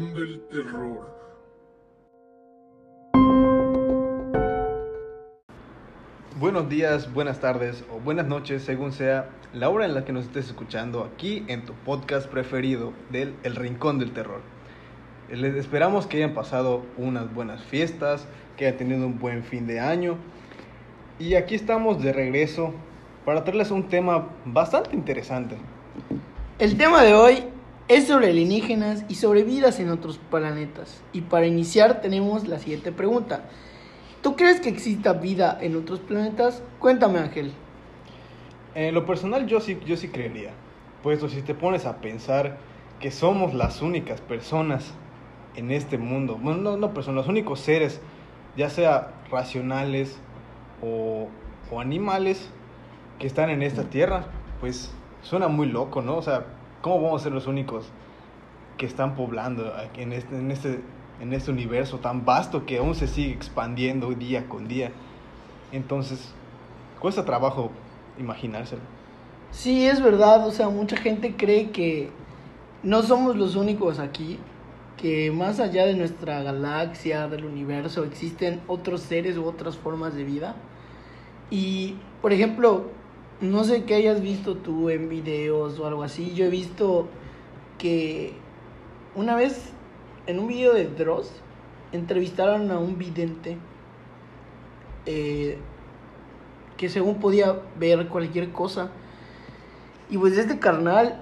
Rincón del Terror. Buenos días, buenas tardes o buenas noches, según sea la hora en la que nos estés escuchando aquí en tu podcast preferido del El Rincón del Terror. Les esperamos que hayan pasado unas buenas fiestas, que hayan tenido un buen fin de año. Y aquí estamos de regreso para traerles un tema bastante interesante. El tema de hoy es sobre alienígenas y sobre vidas en otros planetas. Y para iniciar tenemos la siguiente pregunta. ¿Tú crees que exista vida en otros planetas? Cuéntame, Ángel. En lo personal yo sí, yo sí creería. Puesto si te pones a pensar que somos las únicas personas en este mundo, bueno, no, no personas, los únicos seres, ya sea racionales o, o animales, que están en esta tierra, pues suena muy loco, ¿no? O sea, ¿cómo vamos a ser los únicos que están poblando en este, en este, en este universo tan vasto que aún se sigue expandiendo día con día? Entonces, cuesta trabajo imaginárselo. Sí, es verdad, o sea, mucha gente cree que no somos los únicos aquí, que más allá de nuestra galaxia, del universo, existen otros seres u otras formas de vida. Y, por ejemplo, no sé qué hayas visto tú en videos o algo así, yo he visto que una vez en un video de Dross entrevistaron a un vidente eh, que según podía ver cualquier cosa. Y pues este carnal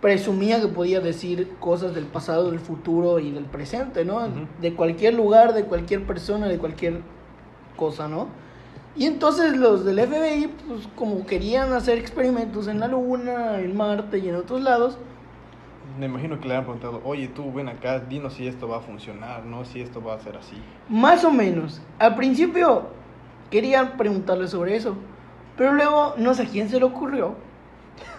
presumía que podía decir cosas del pasado, del futuro y del presente, ¿no? De cualquier lugar, de cualquier persona, de cualquier cosa, ¿no? Y entonces los del FBI, pues como querían hacer experimentos en la Luna, en Marte y en otros lados, Me imagino que le han preguntado, oye, tú ven acá, dinos si esto va a funcionar, ¿no? Si esto va a ser así. Más o menos. Al principio querían preguntarle sobre eso. Pero luego no sé a quién se le ocurrió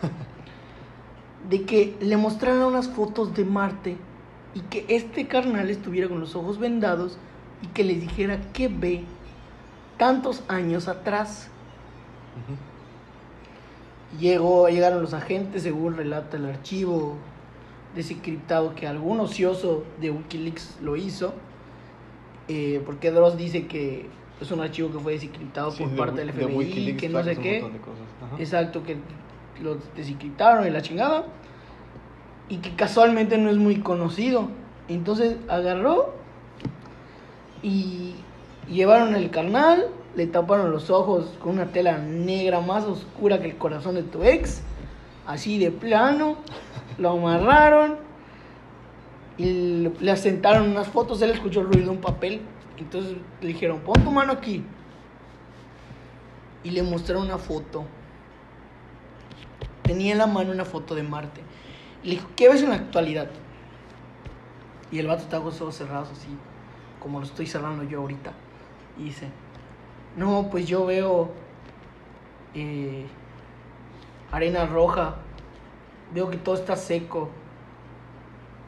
de que le mostraran unas fotos de Marte y que este carnal estuviera con los ojos vendados y que les dijera qué ve tantos años atrás. Llegó, llegaron los agentes, según relata el archivo desencriptado que algún ocioso de Wikileaks lo hizo. eh, porque Dross dice que es un archivo que fue desencriptado Sí, por de parte del de FBI, Wikileaks que no sé qué. de. Exacto, que lo desencriptaron y la chingada. Y que casualmente no es muy conocido. Entonces agarró y llevaron el carnal, le taparon los ojos con una tela negra más oscura que el corazón de tu ex, así de plano, lo amarraron y le- asentaron unas fotos, él escuchó el ruido de un papel, entonces le dijeron, pon tu mano aquí. Y le mostraron una foto. Tenía en la mano una foto de Marte. Le dijo, ¿qué ves en la actualidad? Y el vato está con los ojos cerrados así, como lo estoy cerrando yo ahorita. Y dice, no, pues yo veo eh, arena roja, veo que todo está seco,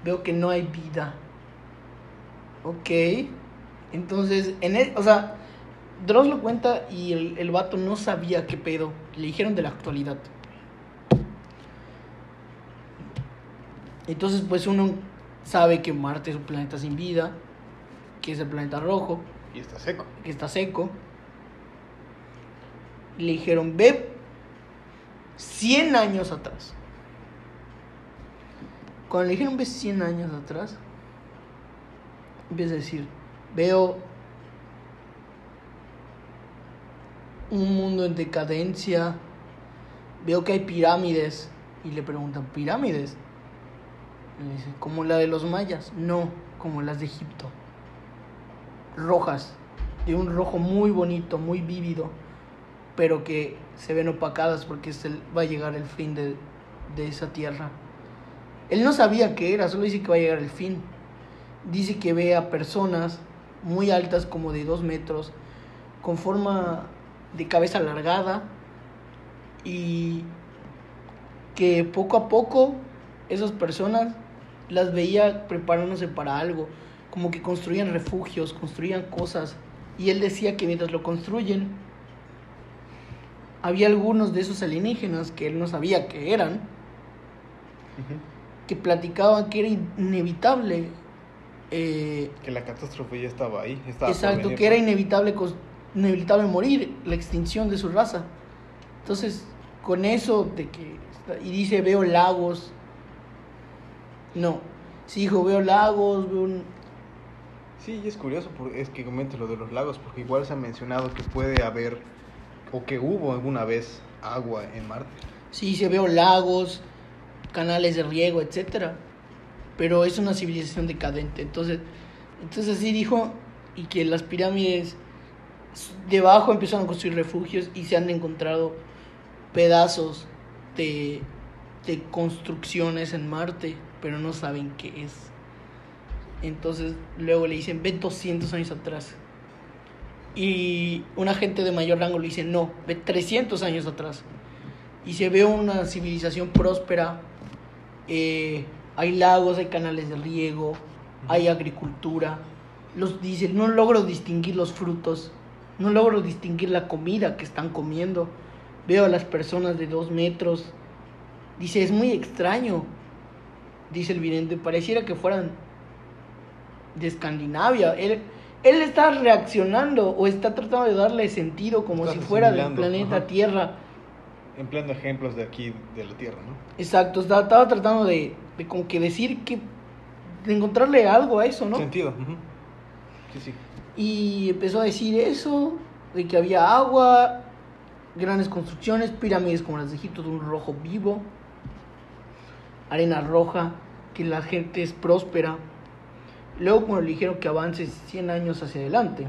veo que no hay vida. Ok, entonces, en el, o sea, Dross lo cuenta y el, el vato no sabía qué pedo. Le dijeron de la actualidad. Entonces, pues uno sabe que Marte es un planeta sin vida, que es el planeta rojo, Y está seco. que está seco. Le dijeron, ve 100 años atrás. Cuando le dijeron, ve 100 años atrás, empieza a decir, veo un mundo en decadencia, veo que hay pirámides. Y le preguntan, ¿pirámides? Y le dice, ¿como la de los mayas? No, como las de Egipto. Rojas, de un rojo muy bonito, muy vívido, pero que se ven opacadas porque va a llegar el fin de, de esa tierra. Él no sabía qué era, solo dice que va a llegar el fin. Dice que ve a personas muy altas, como de dos metros, con forma de cabeza alargada y que poco a poco esas personas las veía preparándose para algo, como que construían refugios, construían cosas y él decía que mientras lo construyen había algunos de esos alienígenas que él no sabía que eran, que platicaban que era inevitable. eh, Que la catástrofe ya estaba ahí. Estaba exacto, que era inevitable, inevitable morir, la extinción de su raza. Entonces, con eso de que... Y dice, veo lagos. No. Sí, dijo, veo lagos, veo un... Sí, y es curioso, porque es que comentes lo de los lagos, porque igual se ha mencionado que puede haber, o que hubo alguna vez, agua en Marte. Sí, se veo lagos, canales de riego, etcétera. Pero es una civilización decadente. Entonces, entonces así dijo, y que las pirámides debajo empezaron a construir refugios y se han encontrado pedazos de, de construcciones en Marte, pero no saben qué es. Entonces luego le dicen, ve 200 años atrás. Y un agente de mayor rango le dice, no, ve 300 años atrás y se ve una civilización próspera. eh, hay lagos, hay canales de riego, hay agricultura. Los dice, no logro distinguir los frutos, no logro distinguir la comida que están comiendo. Veo a las personas de dos metros. Dice, es muy extraño. Dice el vidente, pareciera que fueran de Escandinavia. Él, él está reaccionando o está tratando de darle sentido como Está si fuera del planeta ajá. Tierra. Empleando ejemplos de aquí, de la Tierra, ¿no? Exacto, estaba, estaba tratando de, de como que decir que. de encontrarle algo a eso, ¿no? Sentido. ujú. Sí, sí. Y empezó a decir eso, de que había agua, grandes construcciones, pirámides como las de Egipto de un rojo vivo, arena roja, que la gente es próspera. Luego cuando le dijeron que avance 100 años hacia adelante,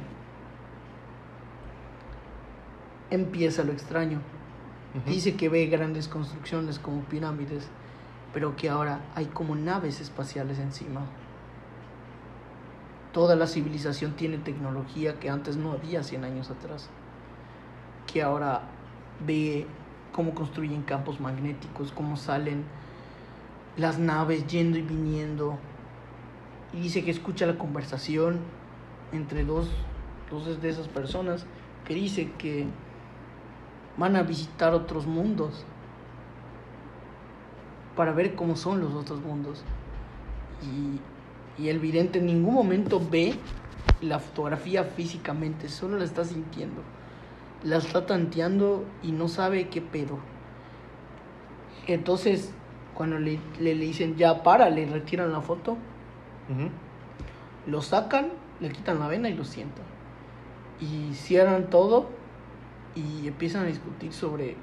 empieza lo extraño. Dice que ve grandes construcciones como pirámides, pero que ahora hay como naves espaciales encima. Toda la civilización tiene tecnología que antes no había 100 años atrás. Que ahora ve cómo construyen campos magnéticos, cómo salen las naves yendo y viniendo. Y dice que escucha la conversación entre dos, dos de esas personas que dice que van a visitar otros mundos para ver cómo son los otros mundos. Y, y el vidente en ningún momento ve la fotografía físicamente, solo la está sintiendo. La está tanteando y no sabe qué pedo. Entonces, cuando le, le, le dicen ya para, le retiran la foto, Lo sacan, le quitan la vena y lo sientan. Y cierran todo y empiezan a discutir sobre,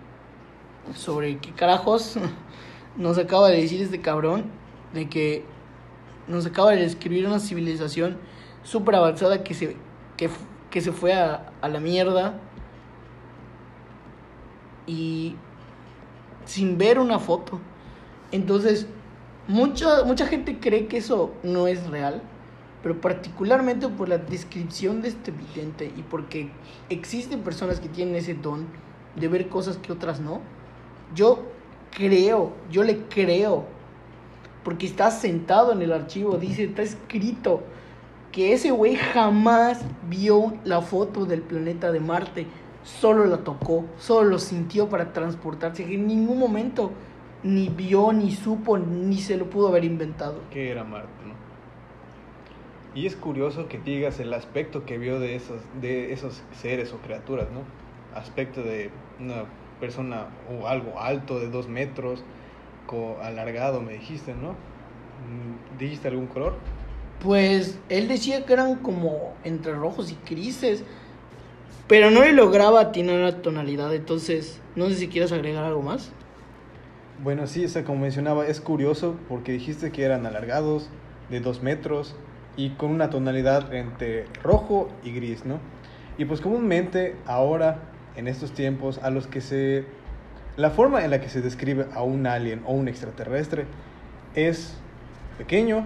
sobre qué carajos nos acaba de decir este cabrón, de que nos acaba de describir una civilización súper avanzada que se, que, que se fue a, a la mierda y sin ver una foto. Entonces, mucha, mucha gente cree que eso no es real, pero particularmente por la descripción de este vidente y porque existen personas que tienen ese don de ver cosas que otras no, yo creo, yo le creo, porque está sentado en el archivo, dice, está escrito que ese güey jamás vio la foto del planeta de Marte, solo la tocó, solo lo sintió para transportarse, que en ningún momento ni vio, ni supo, ni se lo pudo haber inventado. que era Marte, ¿no? Y es curioso que digas el aspecto que vio de esos, de esos seres o criaturas, ¿no? Aspecto de una persona o algo alto de dos metros, co- alargado, me dijiste, ¿no? ¿Dijiste algún color? Pues él decía que eran como entre rojos y grises, pero no le lograba atinar la tonalidad, entonces no sé si quieres agregar algo más. Bueno, sí, o sea, como mencionaba, es curioso porque dijiste que eran alargados, de dos metros y con una tonalidad entre rojo y gris, ¿no? Y pues comúnmente ahora, en estos tiempos, a los que se... La forma en la que se describe a un alien o un extraterrestre es pequeño,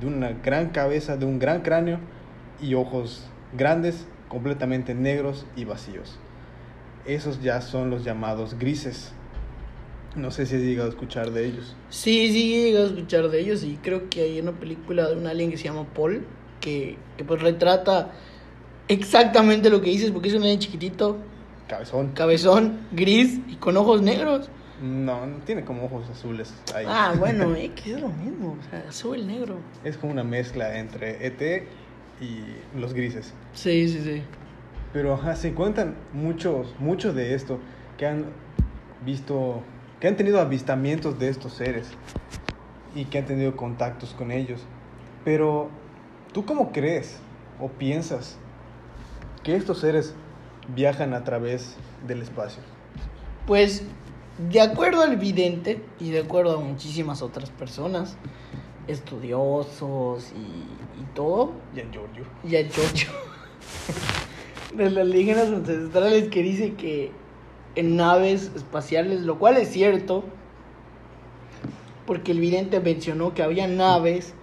de una gran cabeza, de un gran cráneo y ojos grandes, completamente negros y vacíos. Esos ya son los llamados grises. No sé si has llegado a escuchar de ellos. Sí, sí, he llegado a escuchar de ellos y creo que hay una película de un alien que se llama Paul, que, que pues retrata exactamente lo que dices, porque es un alien chiquitito, Cabezón. cabezón, gris y con ojos negros. No, no tiene como ojos azules ahí. Ah, bueno, X es lo mismo. O sea, azul, negro. Es como una mezcla entre ET y los grises. Sí, sí, sí. Pero ajá, se cuentan muchos, muchos de esto que han visto, que han tenido avistamientos de estos seres y que han tenido contactos con ellos. Pero, ¿tú cómo crees o piensas que estos seres viajan a través del espacio? Pues, de acuerdo al vidente y de acuerdo a muchísimas otras personas, estudiosos y, y todo, Y en Giorgio. y a Chocho, de las alienígenas ancestrales que dice que en naves espaciales, lo cual es cierto, porque el vidente mencionó que había naves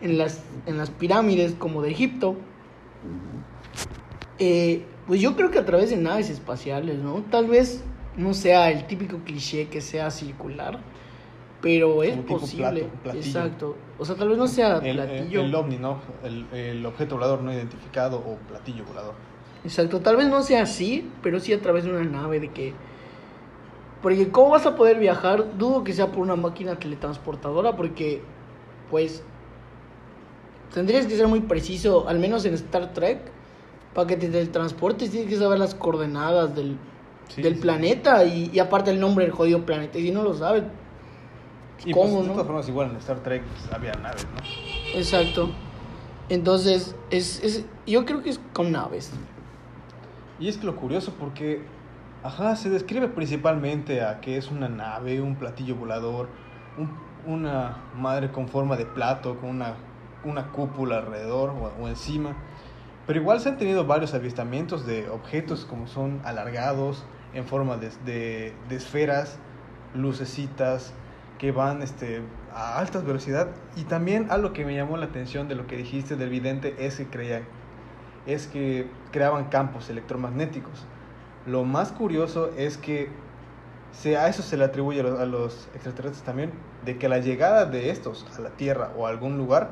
en las, en las pirámides como de Egipto. Eh, pues yo creo que a través de naves espaciales, ¿no? Tal vez no sea el típico cliché que sea circular, pero es posible. plato, platillo. Exacto. O sea, tal vez no sea El, el, platillo. el ovni, ¿no? El, el objeto volador no identificado o platillo volador. Exacto, tal vez no sea así, pero sí a través de una nave de que... Porque ¿cómo vas a poder viajar? Dudo que sea por una máquina teletransportadora porque, pues, tendrías que ser muy preciso, al menos en Star Trek, para que te teletransportes tienes que saber las coordenadas del, Sí, del sí. planeta y, y aparte el nombre del jodido planeta. Y si no lo sabes, Y ¿Cómo, pues, de no? todas formas, igual en Star Trek pues, había naves, ¿no? exacto. Entonces, es, es, yo creo que es con naves. Y es lo curioso porque, ajá, se describe principalmente a que es una nave, un platillo volador, un- una madre con forma de plato, con una, una cúpula alrededor o, encima. Pero igual se han tenido varios avistamientos de objetos como son alargados, en forma de, de- esferas, lucecitas, que van este, a altas velocidad. Y también algo que me llamó la atención de lo que dijiste del vidente es que creía es que creaban campos electromagnéticos. Lo más curioso es que se, a eso se le atribuye a los, extraterrestres también, de que la llegada de estos a la Tierra o a algún lugar,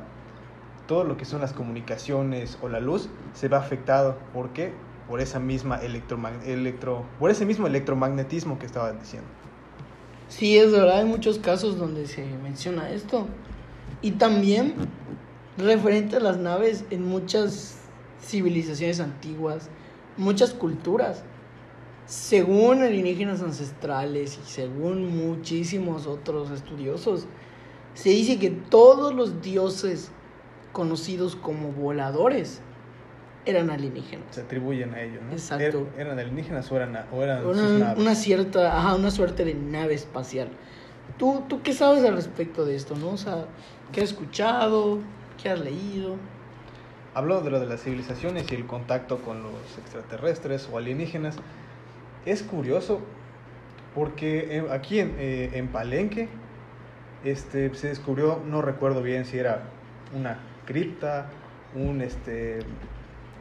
todo lo que son las comunicaciones o la luz se ve afectado. ¿Por qué? Por esa misma electro, por ese mismo electromagnetismo que estaban diciendo. Sí, es verdad, hay muchos casos donde se menciona esto. Y también referente a las naves en muchas civilizaciones antiguas, muchas culturas. Según alienígenas ancestrales y según muchísimos otros estudiosos, se dice que todos los dioses conocidos como voladores eran alienígenas. Se atribuyen a ellos, ¿no? Exacto. Er- ¿Eran alienígenas o eran, o eran sus Una, naves? una cierta, ajá, una suerte de nave espacial. ¿Tú, ¿Tú qué sabes al respecto de esto, no? O sea, ¿qué has escuchado? ¿Qué has leído? Hablando de lo de las civilizaciones y el contacto con los extraterrestres o alienígenas, es curioso porque eh, aquí en, eh, en Palenque este, se descubrió, no recuerdo bien si era una cripta, un, este,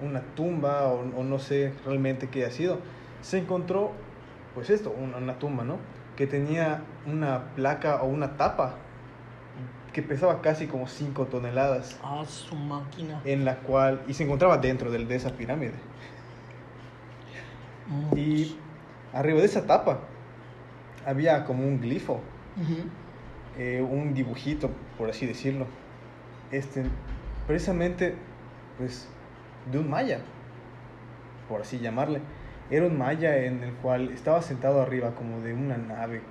una tumba o, o no sé realmente qué ha sido. Se encontró, pues esto, una, una tumba, ¿no? Que tenía una placa o una tapa que pesaba casi como 5 toneladas. Ah, su máquina. en la cual y se encontraba dentro del, de esa pirámide. Y arriba de esa tapa había como un glifo. Eh, un dibujito por así decirlo. Este precisamente pues de un maya por así llamarle. Era un maya en el cual estaba sentado arriba como de una nave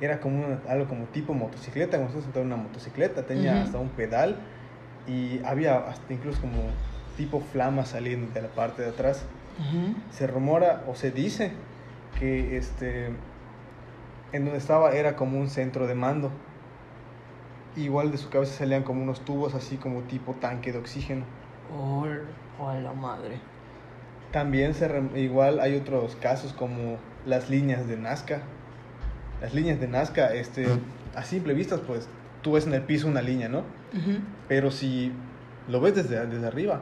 era como una- algo como tipo motocicleta como estás sentado en una motocicleta tenía hasta un pedal y había hasta incluso como tipo flamas saliendo de la parte de atrás. Se rumora o se dice que este en donde estaba era como un centro de mando. Igual de su cabeza salían como unos tubos así como tipo tanque de oxígeno. Oh, oh, la madre. también se igual hay otros casos como las líneas de Nazca las líneas de Nazca este a simple vista pues tú ves en el piso una línea no pero si lo ves desde, desde arriba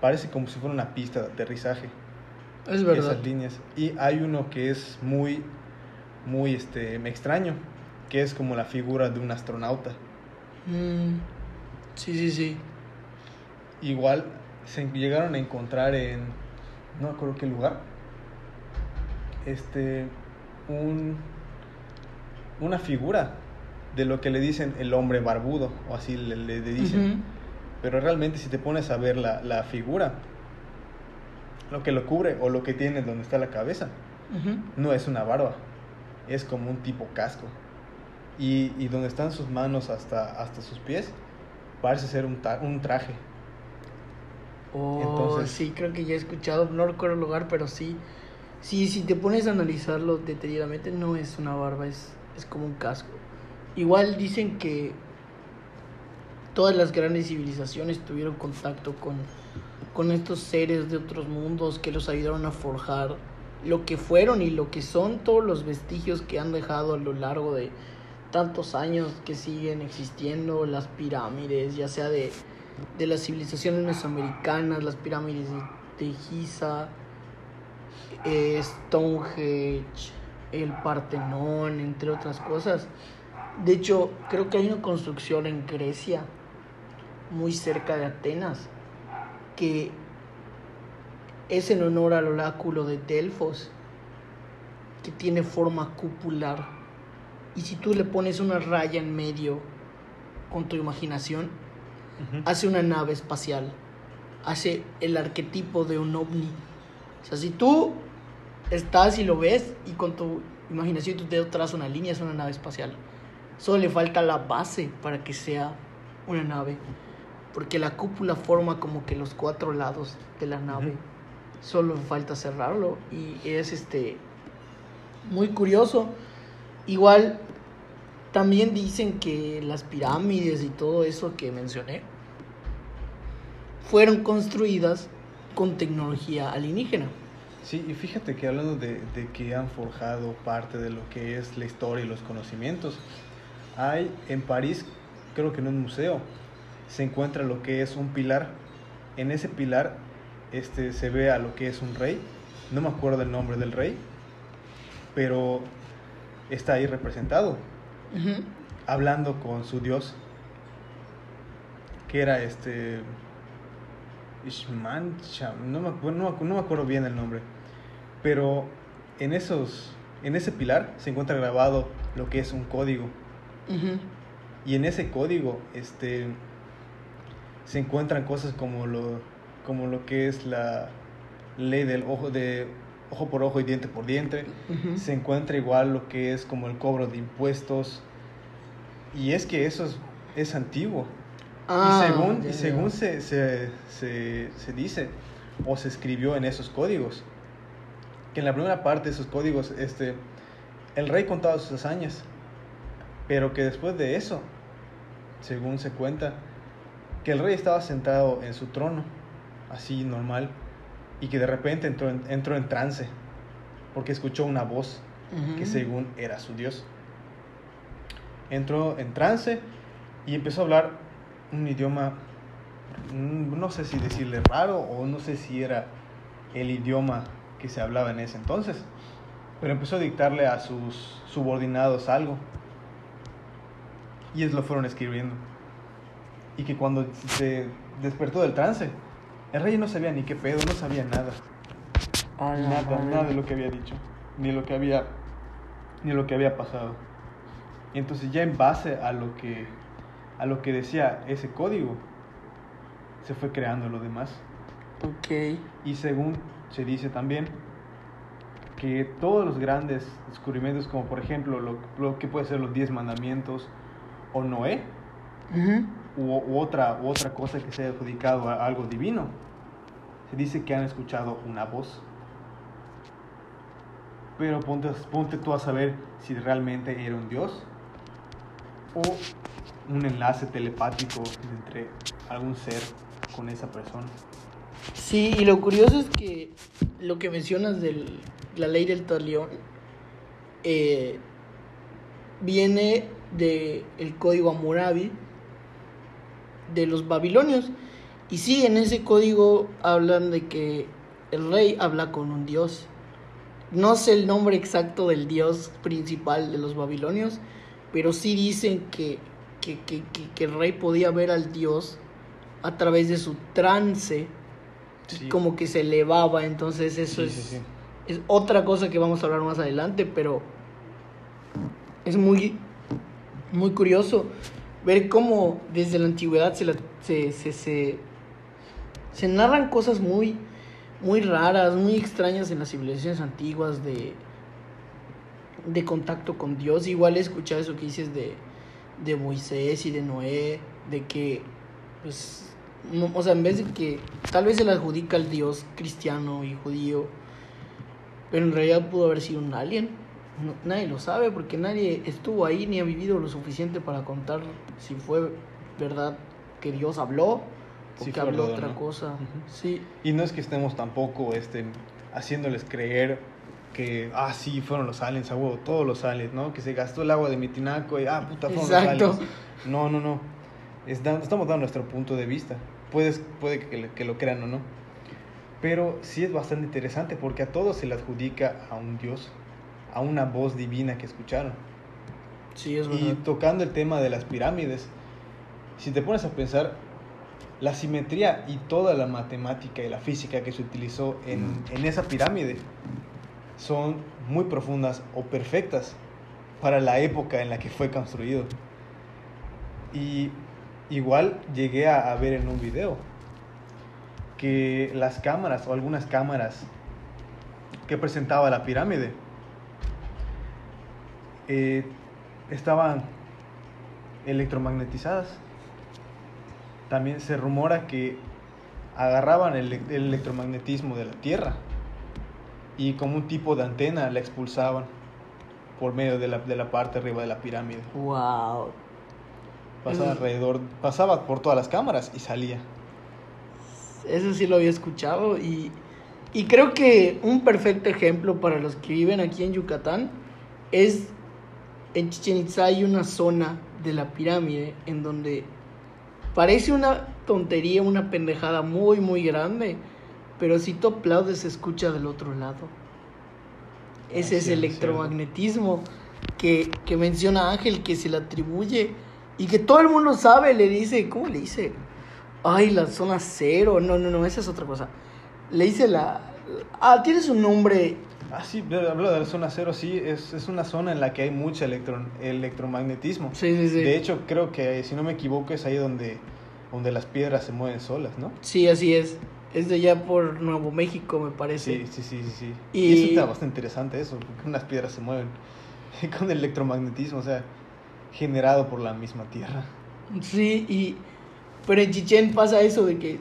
parece como si fuera una pista de aterrizaje Es verdad. esas líneas. Y hay uno que es muy, muy este, extraño, que es como la figura de un astronauta. Mm, Sí, sí, sí. Igual se llegaron a encontrar en, no me acuerdo qué lugar, este, un, una figura de lo que le dicen el hombre barbudo, o así le, le- dicen. Ujú. Pero realmente si te pones a ver la, la figura, lo que lo cubre o lo que tiene donde está la cabeza, Ujú. no es una barba, es como un tipo casco. Y, y donde están sus manos hasta, hasta sus pies, parece ser un, un traje. Oh, Entonces- sí, creo que ya he escuchado, no recuerdo el lugar, pero sí. Sí, si te pones a analizarlo detenidamente, no es una barba, es, es como un casco. Igual dicen que todas las grandes civilizaciones tuvieron contacto con, con estos seres de otros mundos que los ayudaron a forjar lo que fueron y lo que son todos los vestigios que han dejado a lo largo de tantos años que siguen existiendo, las pirámides, ya sea de, de las civilizaciones mesoamericanas, las pirámides de, de Giza, eh, Stonehenge, el Partenón, entre otras cosas. De hecho, creo que hay una construcción en Grecia, muy cerca de Atenas, que es en honor al oráculo de Delfos, que tiene forma cupular. Y si tú le pones una raya en medio con tu imaginación, hace una nave espacial, hace el arquetipo de un ovni. O sea, si tú estás y lo ves y con tu imaginación y tu dedo trazas una línea, es una nave espacial. Solo le falta la base para que sea una nave. Porque la cúpula forma como que los cuatro lados de la nave. Solo falta cerrarlo. Y es este muy curioso. Igual también dicen que las pirámides y todo eso que mencioné fueron construidas con tecnología alienígena. Sí, y fíjate que hablando de, de que han forjado parte de lo que es la historia y los conocimientos, hay en París, creo que en un museo, se encuentra lo que es un pilar. En ese pilar este, se ve a lo que es un rey, no me acuerdo el nombre del rey, pero está ahí representado, hablando con su dios, que era este... Ishmancha, no me, no, no me acuerdo bien el nombre, pero en, esos, en ese pilar se encuentra grabado lo que es un código. Y en ese código este, se encuentran cosas como lo, como lo que es la ley del ojo, de ojo por ojo y diente por diente. Se encuentra igual lo que es como el cobro de impuestos. Y es que eso es, es antiguo. Ah, y según, y ya. según se, se, se, se dice o se escribió en esos códigos, que en la primera parte de esos códigos este, el rey contaba sus hazañas, pero que después de eso, según se cuenta, que el rey estaba sentado en su trono, así normal, y que de repente entró en, entró en trance, porque escuchó una voz que según era su Dios. Entró en trance y empezó a hablar un idioma, mm, no sé si decirle raro o no sé si era el idioma que se hablaba en ese entonces, pero empezó a dictarle a sus subordinados algo y ellos lo fueron escribiendo. Y que cuando se despertó del trance, el rey no sabía ni qué pedo, no sabía nada. A la Nada, madre. nada de lo que había dicho, ni lo que había, ni lo que había pasado. Y entonces ya en base a lo que, a lo que decía ese código, se fue creando lo demás. Ok. Y según se dice también que todos los grandes descubrimientos, como por ejemplo lo, lo que puede ser los diez mandamientos o Noé, Ujú. u, u otra, u otra cosa que se haya adjudicado a algo divino, se dice que han escuchado una voz. Pero ponte, ponte tú a saber si realmente era un dios o un enlace telepático entre algún ser con esa persona. Sí, y lo curioso es que lo que mencionas de la ley del talión eh, viene del el código Hammurabi de los babilonios. Y sí, en ese código hablan de que el rey habla con un dios. No sé el nombre exacto del dios principal de los babilonios, pero sí dicen que, que, que- que el rey podía ver al dios a través de su trance Sí. como que se elevaba, entonces eso Sí, es, es otra cosa que vamos a hablar más adelante, pero es muy, muy curioso ver cómo desde la antigüedad se, la- se, se, se, se narran cosas muy, muy raras, muy extrañas en las civilizaciones antiguas de, de contacto con Dios. Igual he escuchado eso que dices de, de Moisés y de Noé, de que, pues, o sea, en vez de que tal vez se le adjudica al Dios cristiano y judío, pero en realidad pudo haber sido un alien. No- nadie lo sabe porque nadie estuvo ahí ni ha vivido lo suficiente para contar si fue verdad que Dios habló o Sí que habló verdad, otra ¿no? cosa. Sí, Y no es que estemos tampoco este, haciéndoles creer que, ah, sí, fueron los aliens, a huevo, todos los aliens, ¿no? Que se gastó el agua de mi tinaco y, ah, puta, fueron Exacto. los aliens. No, no, no. Estamos dando nuestro punto de vista. Puedes, puede que, lo crean o no. Pero sí es bastante interesante porque a todos se le adjudica a un Dios, a una voz divina que escucharon. sí, es Y verdad. tocando el tema de las pirámides, si te pones a pensar, la simetría y toda la matemática y la física que se utilizó en, en esa pirámide son muy profundas o perfectas para la época en la que fue construido. Y igual llegué a, ver en un video que las cámaras o algunas cámaras que presentaba la pirámide eh, estaban electromagnetizadas. También se rumora que agarraban el, el electromagnetismo de la Tierra y como un tipo de antena la expulsaban por medio de la, de la parte arriba de la pirámide. Wow. Pasaba alrededor, pasaba por todas las cámaras y salía. Eso sí lo había escuchado y, y creo que un perfecto ejemplo para los que viven aquí en Yucatán es en Chichen Itza hay una zona de la pirámide en donde parece una tontería, una pendejada muy muy grande, pero si tú aplaudes se escucha del otro lado. Ese Ah, es electromagnetismo que, que menciona Ángel, que se le atribuye y que todo el mundo sabe, le dice, ¿cómo le dice? Ay, la zona cero. No, no, no, esa es otra cosa. Le dice la. Ah, tienes un nombre. Ah, sí, hablo de la zona cero, sí, es, es una zona en la que hay mucho electron, electromagnetismo. Sí, sí, sí. De hecho, creo que, si no me equivoco, es ahí donde, donde las piedras se mueven solas, ¿no? Sí, así es. Es de allá por Nuevo México, me parece. Sí, sí, sí, sí. sí. Y- Y... eso está bastante interesante, eso, porque unas piedras se mueven con el electromagnetismo, o sea, generado por la misma Tierra. Sí, y. Pero en Chichen pasa eso de que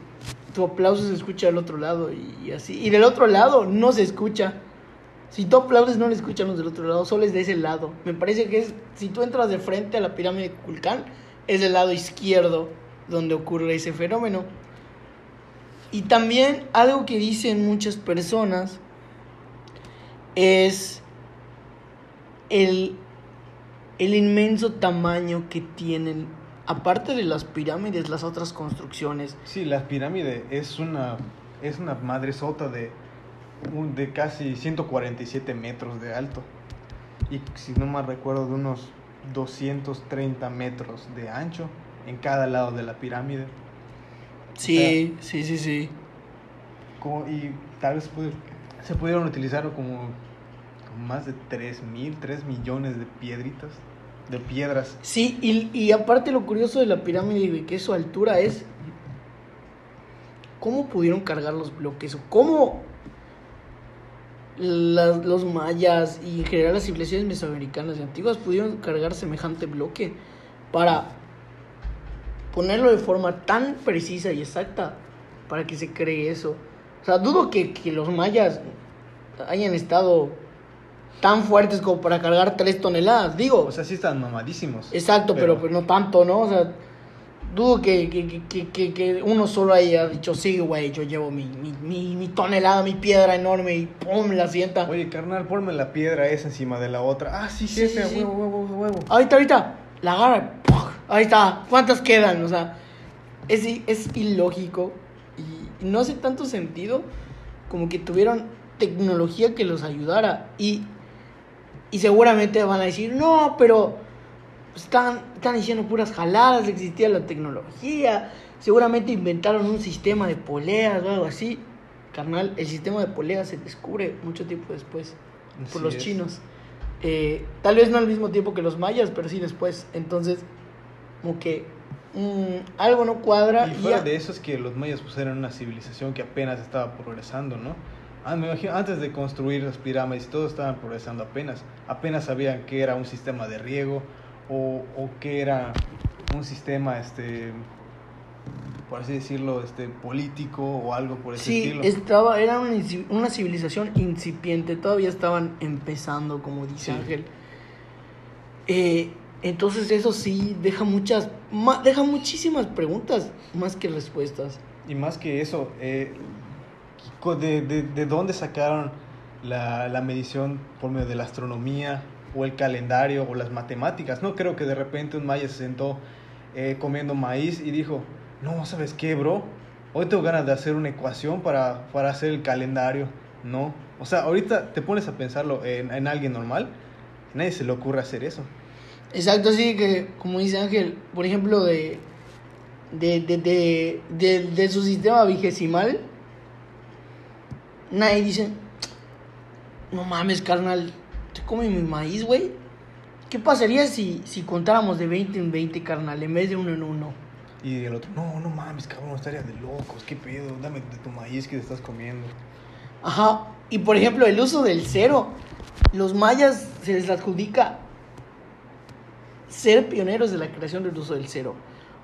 tu aplauso se escucha del otro lado y, así. Y del otro lado no se escucha. Si tú aplaudes, no le escuchan los del otro lado, solo es de ese lado. Me parece que es. Si tú entras de frente a la pirámide de Kukulcán, es del lado izquierdo donde ocurre ese fenómeno. Y también algo que dicen muchas personas es el, el inmenso tamaño que tienen, aparte de las pirámides, las otras construcciones. Sí, la pirámide es una, es una madre sota de, un- de casi 147 metros de alto. Y si no mal recuerdo, de unos 230 metros de ancho en cada lado de la pirámide. Sí, sí, sí, sí. Como- y tal vez se pudieron utilizar como más de 3 mil, 3 millones de piedritas, de piedras. Sí, y, y aparte lo curioso de la pirámide y de que su altura es cómo pudieron cargar los bloques cómo las- los mayas y en general las civilizaciones mesoamericanas y antiguas pudieron cargar semejante bloque para ponerlo de forma tan precisa y exacta para que se cree eso. O sea, dudo que, que los mayas hayan estado tan fuertes como para cargar tres toneladas, digo. O sea, sí están mamadísimos. Exacto, pero, pues no tanto, ¿no? O sea, dudo que, que, que- que, uno solo haya dicho, sí, güey, yo llevo mi, mi, mi, mi tonelada, mi piedra enorme y pum, la sienta. Oye, carnal, ponme la piedra esa encima de la otra. Ah, sí, Sí, sí, sí. huevo, huevo, huevo. Ahorita, ahorita, la agarra, y ¡puf! ahí está, ¿cuántas quedan? O sea, es, es ilógico y no hace tanto sentido como que tuvieron tecnología que los ayudara y, y seguramente van a decir, no, pero están, están diciendo puras jaladas, existía la tecnología, seguramente inventaron un sistema de poleas o algo así. Carnal, el sistema de poleas se descubre mucho tiempo después por Así los es. chinos. Eh, tal vez no al mismo tiempo que los mayas, pero sí después. Entonces, como que mm, algo no cuadra. Y y fuera ya- de eso es que los mayas pues eran una civilización que apenas estaba progresando, ¿no? Ah, me imagino, antes de construir las pirámides y todo estaban progresando apenas. Apenas sabían que era un sistema de riego o, o que era un sistema, este, por así decirlo, este, político o algo por ese Sí, estilo. estaba, era una, una civilización incipiente, todavía estaban empezando, como dice Sí. Ángel. Eh, entonces eso sí deja muchas, ma- deja muchísimas preguntas más que respuestas. Y más que eso, eh, de, de, de dónde sacaron la, la medición por medio de la astronomía o el calendario o las matemáticas? No creo que de repente un maya se sentó eh, comiendo maíz y dijo, no, ¿sabes qué, bro? Hoy tengo ganas de hacer una ecuación para, para hacer el calendario. No. O sea, ahorita te pones a pensarlo en, en alguien normal, a nadie se le ocurre hacer eso. Exacto, así que, como dice Ángel, por ejemplo, de, de, de, de, de- de su sistema vigesimal, nadie dice, no mames, carnal, te come mi maíz, güey. ¿Qué pasaría si, si contáramos de 20 en 20, carnal, en vez de uno en uno? Y el otro, no, no mames, cabrón, estaría de locos, qué pedo, dame de tu maíz que te estás comiendo. Ajá, y por ejemplo, el uso del cero. Los mayas se les adjudica ser pioneros de la creación del uso del cero.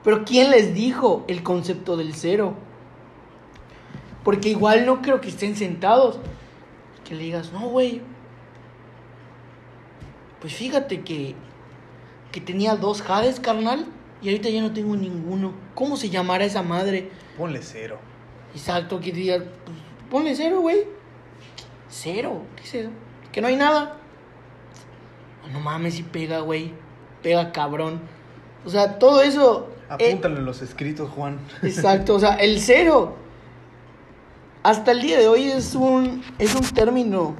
Pero ¿quién les dijo el concepto del cero? Porque igual no creo que estén sentados. Que le digas, no, güey. Pues fíjate que, que tenía dos jades, carnal. Y ahorita ya no tengo ninguno. ¿Cómo se llamará esa madre? Ponle cero. Exacto, que digas, pues, ponle cero, güey. Cero, ¿qué es eso? Que no hay nada. No mames, si pega, güey. Pega cabrón. O sea, todo eso. eh, Apúntalo en los escritos, Juan. exacto, o sea, el cero. Hasta el día de hoy es un, es un término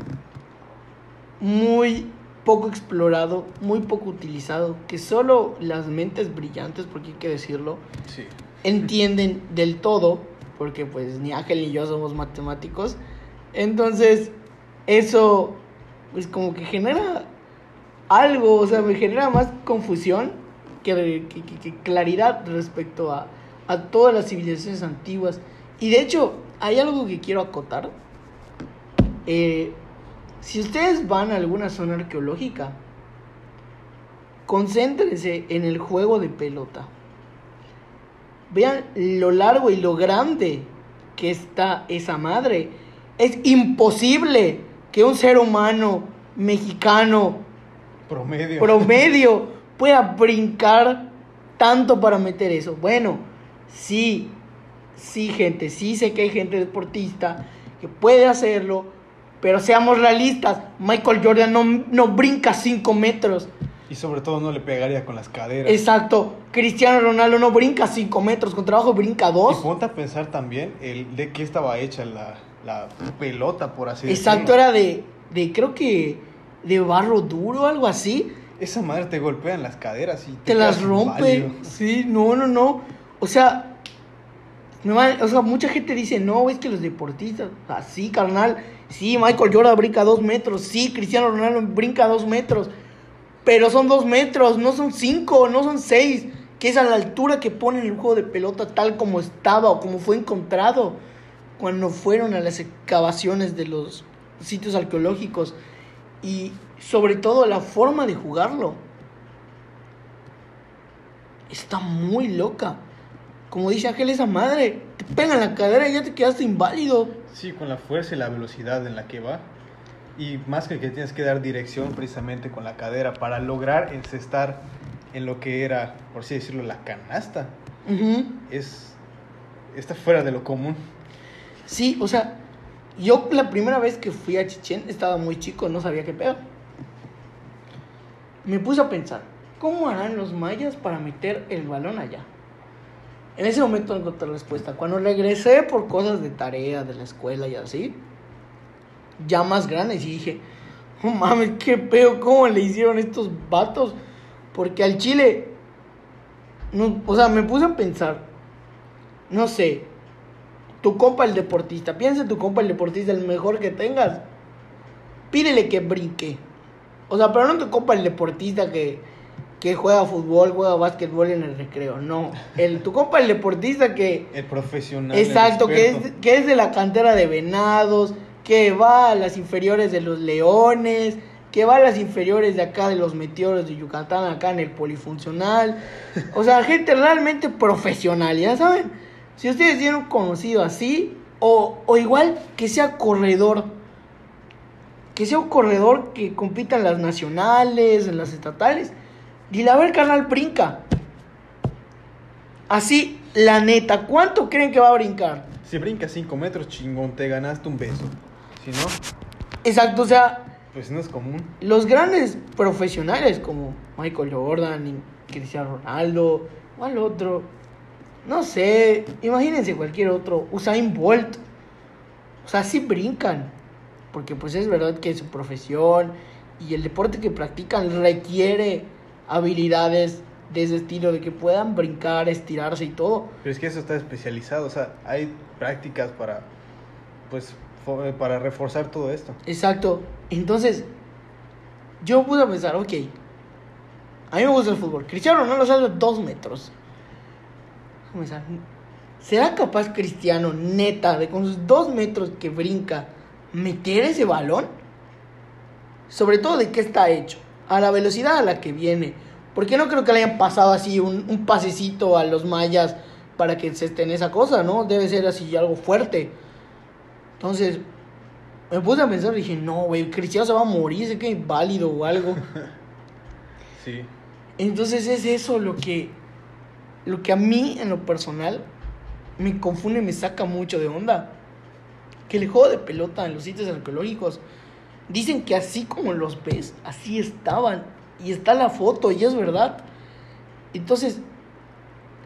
muy poco explorado, muy poco utilizado, que solo las mentes brillantes, porque hay que decirlo, Sí. entienden del todo, porque pues ni Ángel ni yo somos matemáticos. Entonces, eso pues como que genera algo, o sea, me genera más confusión que, que- que- que claridad respecto a, a todas las civilizaciones antiguas. Y de hecho, hay algo que quiero acotar. Eh, si ustedes van a alguna zona arqueológica, concéntrense en el juego de pelota. Vean lo largo y lo grande que está esa madre. Es imposible que un ser humano mexicano Promedio. promedio pueda brincar tanto para meter eso. Bueno, sí, sí, gente, sí sé que hay gente deportista que puede hacerlo, pero seamos realistas, Michael Jordan no, no brinca 5 metros. Y sobre todo no le pegaría con las caderas. Exacto, Cristiano Ronaldo no brinca 5 metros, con trabajo brinca Y 2. ponte a pensar también el de qué estaba hecha la, la pelota, por así Exacto, decirlo. era de, de, creo que, de barro duro, algo así. Esa madre te golpea en las caderas y te las quedas rompe. Sí, no, no, no. O sea, va- o sea, mucha gente dice, no, es que los deportistas, así, carnal. Sí, Michael Jordan brinca dos metros. Sí, Cristiano Ronaldo brinca dos metros. Pero son dos metros, no son cinco, no son seis. Que es a la altura que ponen el juego de pelota tal como estaba o como fue encontrado cuando fueron a las excavaciones de los sitios arqueológicos. Y sobre todo la forma de jugarlo está muy loca. Como dice Ángel, esa madre te pega en la cadera y ya te quedaste inválido. Sí, con la fuerza y la velocidad en la que va. Y más que que tienes que dar dirección precisamente con la cadera para lograr encestar en lo que era, por así decirlo, la canasta. Es. Está fuera de lo común. Sí, o sea, yo la primera vez que fui a Chichén estaba muy chico, no sabía qué pedo. Me puse a pensar, ¿cómo harán los mayas para meter el balón allá? En ese momento no encontré respuesta. Cuando regresé por cosas de tarea, de la escuela y así, ya más grandes, y dije, no mames, qué pedo, ¿cómo le hicieron estos vatos? Porque al chile, no, o sea, me puse a pensar, no sé, tu compa el deportista, piensa en tu compa el deportista, el mejor que tengas, pídele que brinque. O sea, pero no tu compa el deportista que, que juega fútbol, juega básquetbol en el recreo. No. El, tu compa el deportista que. El profesional. el Exacto, que es, que es de la cantera de Venados, que va a las inferiores de los Leones, que va a las inferiores de acá de los Meteoros de Yucatán, acá en el polifuncional. O sea, gente realmente profesional, ya saben. Si ustedes tienen un conocido así, o, o igual que sea corredor, que sea un corredor que compita en las nacionales, en las estatales, dile, a ver, carnal, brinca. Así, la neta, ¿cuánto creen que va a brincar? Si brincas 5 metros, chingón, te ganaste un beso. Si no, Exacto, o sea, pues no es común. los grandes profesionales como Michael Jordan y Cristiano Ronaldo, o al otro, no sé, imagínense cualquier otro, Usain Bolt, o sea, sí brincan, porque pues es verdad que su profesión y el deporte que practican requiere habilidades de ese estilo, de que puedan brincar, estirarse y todo. Pero es que eso está especializado, o sea, hay prácticas para, pues, eh, para reforzar todo esto. Exacto. Entonces, yo pude pensar, ok, a mí me gusta el fútbol. Cristiano Ronaldo sale dos metros. ¿Será capaz Cristiano, neta, de con sus dos metros que brinca, meter ese balón? Sobre todo de qué está hecho, a la velocidad a la que viene. Porque no creo que le hayan pasado así un, un pasecito a los mayas para que se estén esa cosa, ¿no? Debe ser así algo fuerte. Entonces, me puse a pensar y dije, no, güey, Cristiano se va a morir, se queda inválido o algo. Sí. Entonces es eso lo que, lo que a mí en lo personal me confunde, me saca mucho de onda. Que el juego de pelota en los sitios arqueológicos dicen que así como los ves, así estaban. Y está la foto y es verdad. Entonces,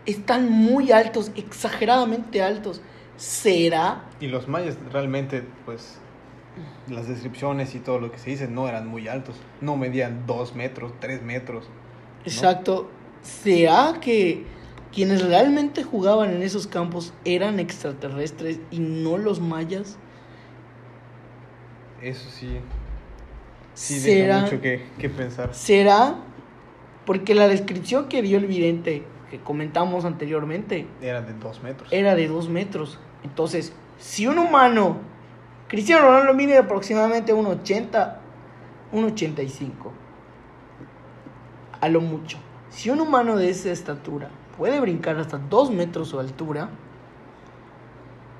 están muy altos, exageradamente altos. ¿Será? Y los mayas realmente, pues, las descripciones y todo lo que se dice no eran muy altos. No medían 2 metros, 3 metros. Exacto. ¿Será que quienes realmente jugaban en esos campos eran extraterrestres y no los mayas? Eso sí. Sí, deja mucho que, que pensar. ¿Será? Porque la descripción que dio el vidente, que comentamos anteriormente, Eran de 2 metros. era de dos metros. Entonces, si un humano, Cristiano Ronaldo mide aproximadamente 1,80, 1,85, a lo mucho. Si un humano de esa estatura puede brincar hasta 2 metros su altura,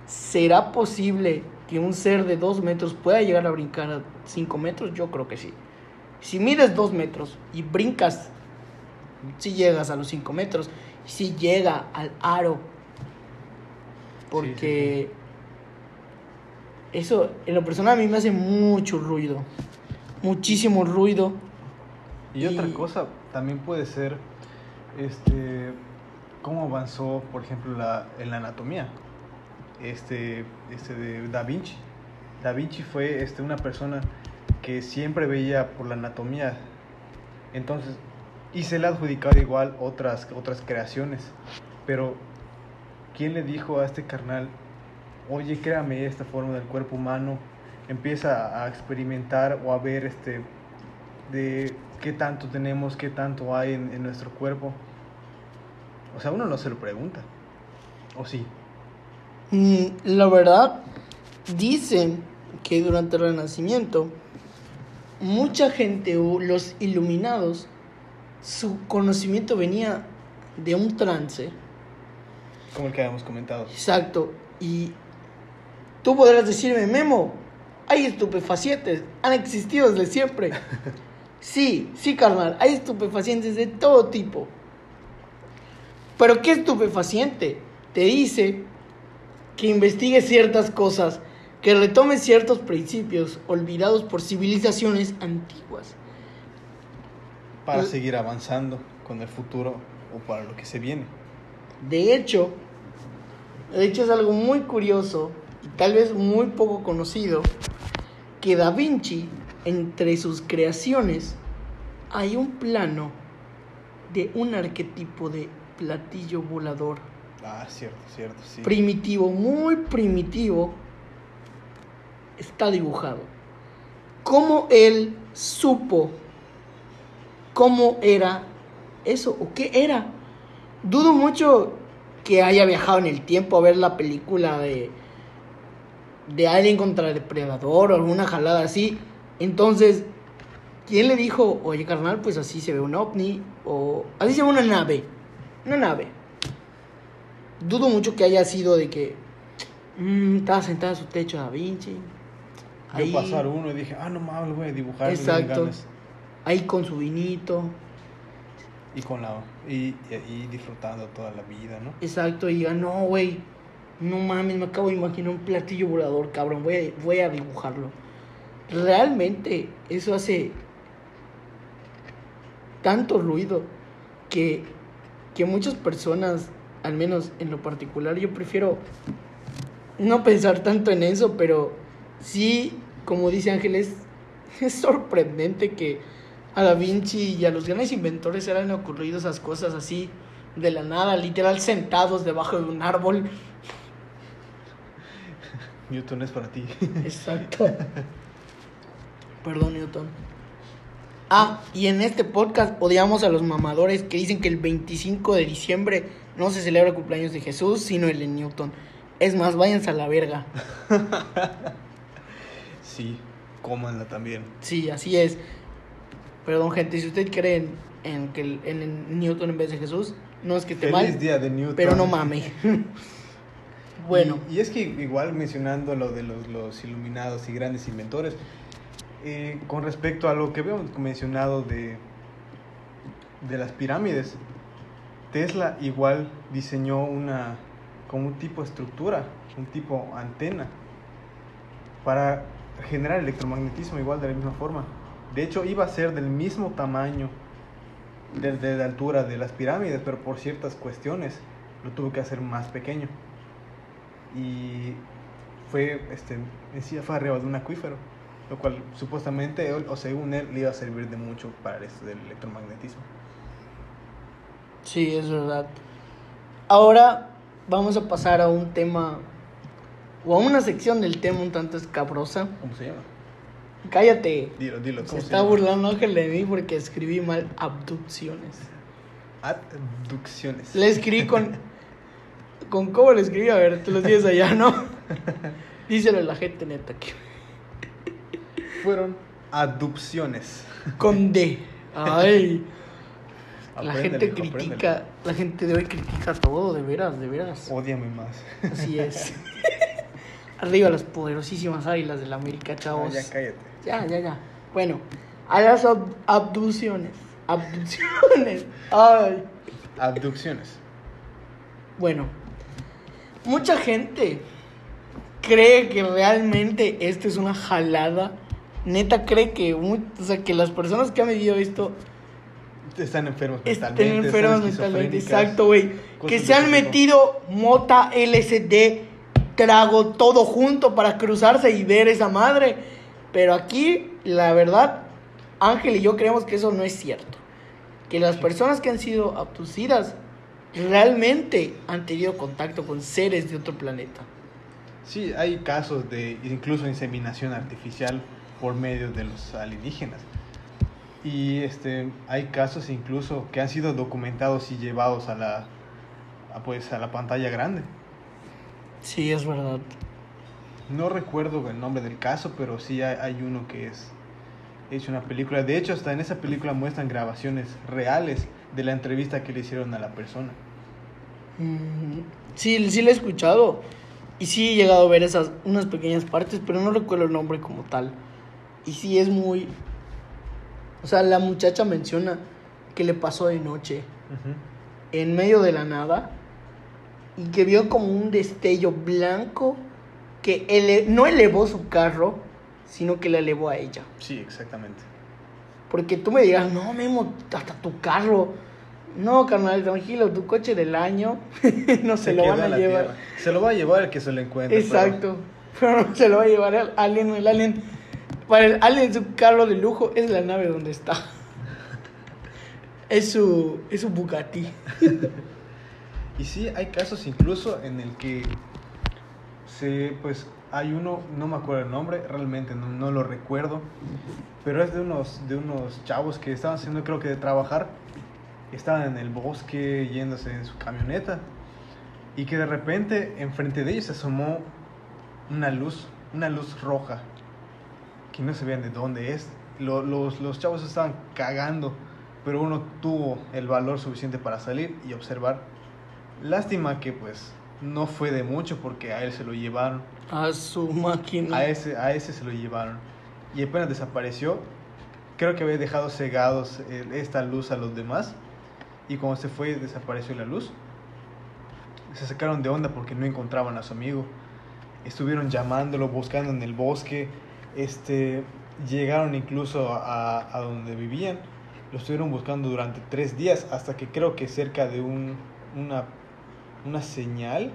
¿será posible que un ser de 2 metros pueda llegar a brincar a 5 metros? Yo creo que sí. Si mides 2 metros y brincas, si llegas a los 5 metros, si llega al aro, porque eso en lo personal a mí me hace mucho ruido, muchísimo ruido. Y otra Y- cosa también puede ser, este, cómo avanzó, por ejemplo, la, en la anatomía. Este, este de Da Vinci. Da Vinci fue este, una persona que siempre veía por la anatomía. Entonces, y se le adjudicaba igual otras, otras creaciones. Pero, ¿quién le dijo a este carnal, oye, créame esta forma del cuerpo humano? Empieza a experimentar o a ver este, de qué tanto tenemos, qué tanto hay en, en nuestro cuerpo. O sea, uno no se lo pregunta. ¿O sí? Mm, La verdad, dicen que durante el Renacimiento, mucha gente, o los iluminados, su conocimiento venía de un trance. Como el que habíamos comentado. Exacto. Y tú podrás decirme, Memo, hay estupefacientes, han existido desde siempre. Sí, sí, carnal, hay estupefacientes de todo tipo. Pero ¿qué estupefaciente? Te dice que investigues ciertas cosas, que retomes ciertos principios olvidados por civilizaciones antiguas. Para seguir avanzando con el futuro o para lo que se viene. De hecho, de hecho es algo muy curioso y tal vez muy poco conocido que Da Vinci, entre sus creaciones, hay un plano de un arquetipo de platillo volador Ah, cierto, cierto, sí. primitivo, muy primitivo, está dibujado. ¿Cómo él supo cómo era eso o qué era. Dudo mucho que haya viajado en el tiempo a ver la película de de Alien contra el Depredador o alguna jalada así. Entonces, ¿quién le dijo, oye carnal, pues así se ve un ovni o así se ve una nave? Una nave. Dudo mucho que haya sido de que mm, estaba sentada en su techo Da Vinci. Ahí pasar uno y dije, ah, no mames, voy a dibujar. Exacto. Ahí con su vinito. Y con la y, y, disfrutando toda la vida, ¿no? Exacto, y diga, no, güey, no mames, me acabo de imaginar un platillo volador, cabrón, voy a, voy a dibujarlo. Realmente eso hace tanto ruido que, que muchas personas, al menos en lo particular, yo prefiero no pensar tanto en eso, pero sí, como dice Ángeles, es sorprendente que a Da Vinci y a los grandes inventores se hayan ocurrido esas cosas así de la nada, literal sentados debajo de un árbol. Newton es para ti. Exacto. Perdón, Newton. Ah, y en este podcast odiamos a los mamadores que dicen que el 25 de diciembre no se celebra el cumpleaños de Jesús, sino el de Newton. Es más, váyanse a la verga. sí, cómanla también. Sí, así es. Perdón, gente, si usted cree en, que el, en, Newton en vez de Jesús, no es que esté Feliz día de Newton. Pero no mame. bueno. Y, es que igual mencionando lo de los, iluminados y grandes inventores, eh, con respecto a lo que habíamos mencionado de, de las pirámides, Tesla igual diseñó una como un tipo de estructura, un tipo antena para generar electromagnetismo igual de la misma forma. De hecho, iba a ser del mismo tamaño de, la altura de las pirámides, pero por ciertas cuestiones lo tuvo que hacer más pequeño. Y fue, este, fue arriba de un acuífero, lo cual supuestamente, o según él, le iba a servir de mucho para esto del electromagnetismo. Sí, es verdad. Ahora vamos a pasar a un tema, o a una sección del tema un tanto escabrosa. ¿Cómo se llama? Cállate. Dilo, dilo. se, está burlando Ángel de mí porque escribí mal abducciones. Abducciones. Le escribí con. ¿Con cómo le escribí? A ver, tú lo tienes allá, ¿no? Díselo a la gente neta que. Fueron adopciones. Con D. Ay. la gente critica, la gente de hoy critica todo, de veras, de veras. Odiame más. Así es. Arriba las poderosísimas águilas de la América, chavos. ya cállate. Ya, ya, ya. Bueno, a las abducciones. Abducciones. Ay. Abducciones. Bueno, mucha gente cree que realmente esto es una jalada. Neta cree que, o sea, que las personas que han vivido esto están enfermos mentalmente. Están enfermos mentalmente, exacto, güey. Que se han metido mota, LSD, trago, todo junto para cruzarse y ver esa madre. Pero aquí, la verdad, Ángel y yo creemos que eso no es cierto. Que las personas que han sido abducidas realmente han tenido contacto con seres de otro planeta. Sí, hay casos de incluso inseminación artificial por medio de los alienígenas. Y este, hay casos incluso que han sido documentados y llevados a la, pues, a la pantalla grande. Sí, es verdad. No recuerdo el nombre del caso, pero sí hay, uno que es hecho una película. De hecho, hasta en esa película muestran grabaciones reales de la entrevista que le hicieron a la persona. Mm, sí, sí la he escuchado. Y sí he llegado a ver esas unas pequeñas partes, pero no recuerdo el nombre como tal. Y sí es muy... O sea, la muchacha menciona que le pasó de noche, en medio de la nada, y que vio como un destello blanco que no elevó su carro, sino que la elevó a ella. Sí, exactamente. Porque tú me digas, no, Memo, hasta tu carro. No, carnal, tranquilo, tu coche del año no se, lo van a llevar. Se lo va a llevar el que se lo encuentre. Exacto. Pero... no se lo va a llevar el alien. El alien, para el alien, su carro de lujo es la nave donde está. es su, es su Bugatti. y sí, hay casos incluso en el que se, pues, hay uno, no me acuerdo el nombre, realmente no, no, lo recuerdo, pero es de unos, de unos chavos que estaban haciendo, creo que de trabajar, estaban en el bosque yéndose en su camioneta y que de repente enfrente de ellos se asomó una luz, una luz roja, que no se veían de dónde es. los, los chavos estaban cagando, pero uno tuvo el valor suficiente para salir y observar. Lástima que pues no fue de mucho porque a él se lo llevaron. A su máquina. A ese, a ese se lo llevaron. Y apenas desapareció. Creo que había dejado cegados eh, esta luz a los demás. Y cuando se fue, desapareció la luz. Se sacaron de onda porque no encontraban a su amigo. Estuvieron llamándolo, buscando en el bosque. Este, llegaron incluso a, a donde vivían. Lo estuvieron buscando durante tres días hasta que creo que cerca de un, una una señal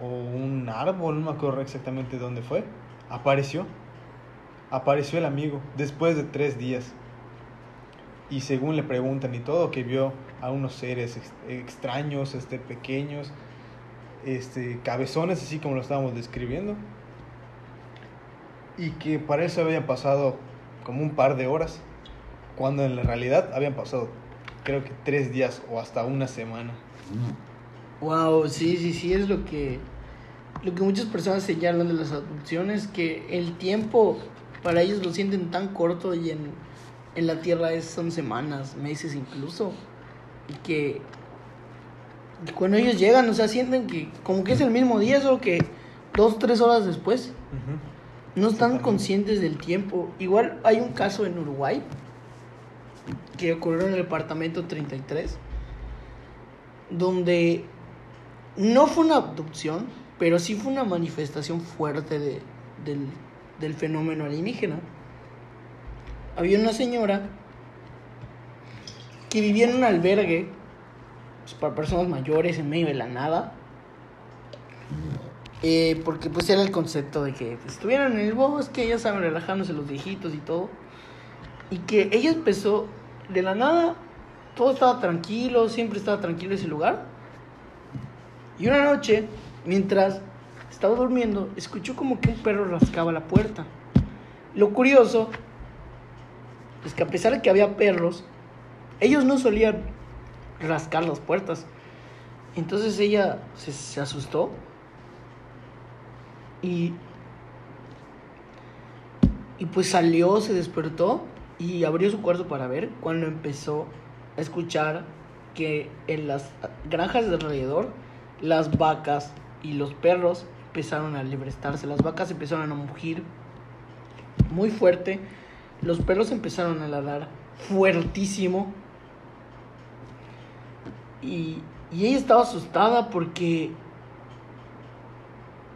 o un árbol, no me acuerdo exactamente dónde fue, apareció. Apareció el amigo después de tres días. Y según le preguntan y todo, que vio a unos seres extraños, este, pequeños, este, cabezones, así como lo estábamos describiendo. Y que para eso habían pasado como un par de horas, cuando en la realidad habían pasado creo que tres días o hasta una semana. Wow, sí, sí, sí, es lo que, lo que muchas personas señalan de las adopciones, que el tiempo para ellos lo sienten tan corto y en, en la tierra es, son semanas, meses incluso, y que, cuando ellos llegan, o sea, sienten que como que es el mismo día, solo que dos, tres horas después. No están conscientes del tiempo. Igual hay un caso en Uruguay que ocurrió en el departamento 33, donde no fue una abducción, pero sí fue una manifestación fuerte de, del, fenómeno alienígena. Había una señora que vivía en un albergue pues, para personas mayores en medio de la nada. Eh, porque pues era el concepto de que estuvieran en el bosque, ya saben, relajándose los viejitos y todo. Y que ella empezó de la nada, todo estaba tranquilo, siempre estaba tranquilo ese lugar. Y una noche, mientras estaba durmiendo, escuchó como que un perro rascaba la puerta. Lo curioso es que a pesar de que había perros, ellos no solían rascar las puertas. Entonces ella se, asustó y, y pues salió, se despertó y abrió su cuarto para ver cuando empezó a escuchar que en las granjas de alrededor las vacas y los perros empezaron a librestarse. Las vacas empezaron a mugir muy fuerte. Los perros empezaron a ladrar fuertísimo. Y, y ella estaba asustada porque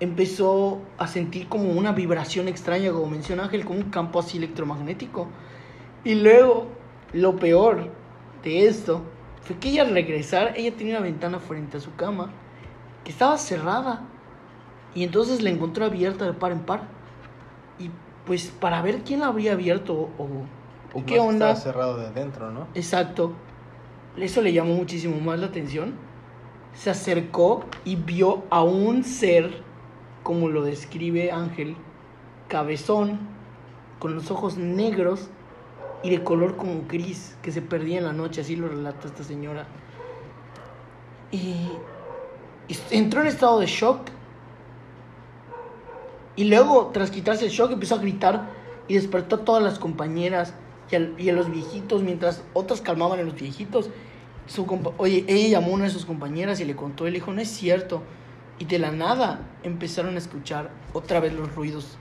empezó a sentir como una vibración extraña, como menciona Ángel, como un campo así electromagnético. Y luego, lo peor de esto fue que ella al regresar, ella tenía una ventana frente a su cama que estaba cerrada. Y entonces la encontró abierta de par en par. Y pues para ver quién la habría abierto o, o qué onda. Estaba cerrado de adentro, ¿no? Exacto. Eso le llamó muchísimo más la atención. Se acercó y vio a un ser, como lo describe Ángel, cabezón, con los ojos negros y de color como gris, que se perdía en la noche, así lo relata esta señora. Y entró en estado de shock. Y luego, tras quitarse el shock, empezó a gritar y despertó a todas las compañeras y a, los viejitos, mientras otras calmaban a los viejitos. Su Oye, ella llamó a una de sus compañeras y le contó, él dijo, no es cierto. Y de la nada empezaron a escuchar otra vez los ruidos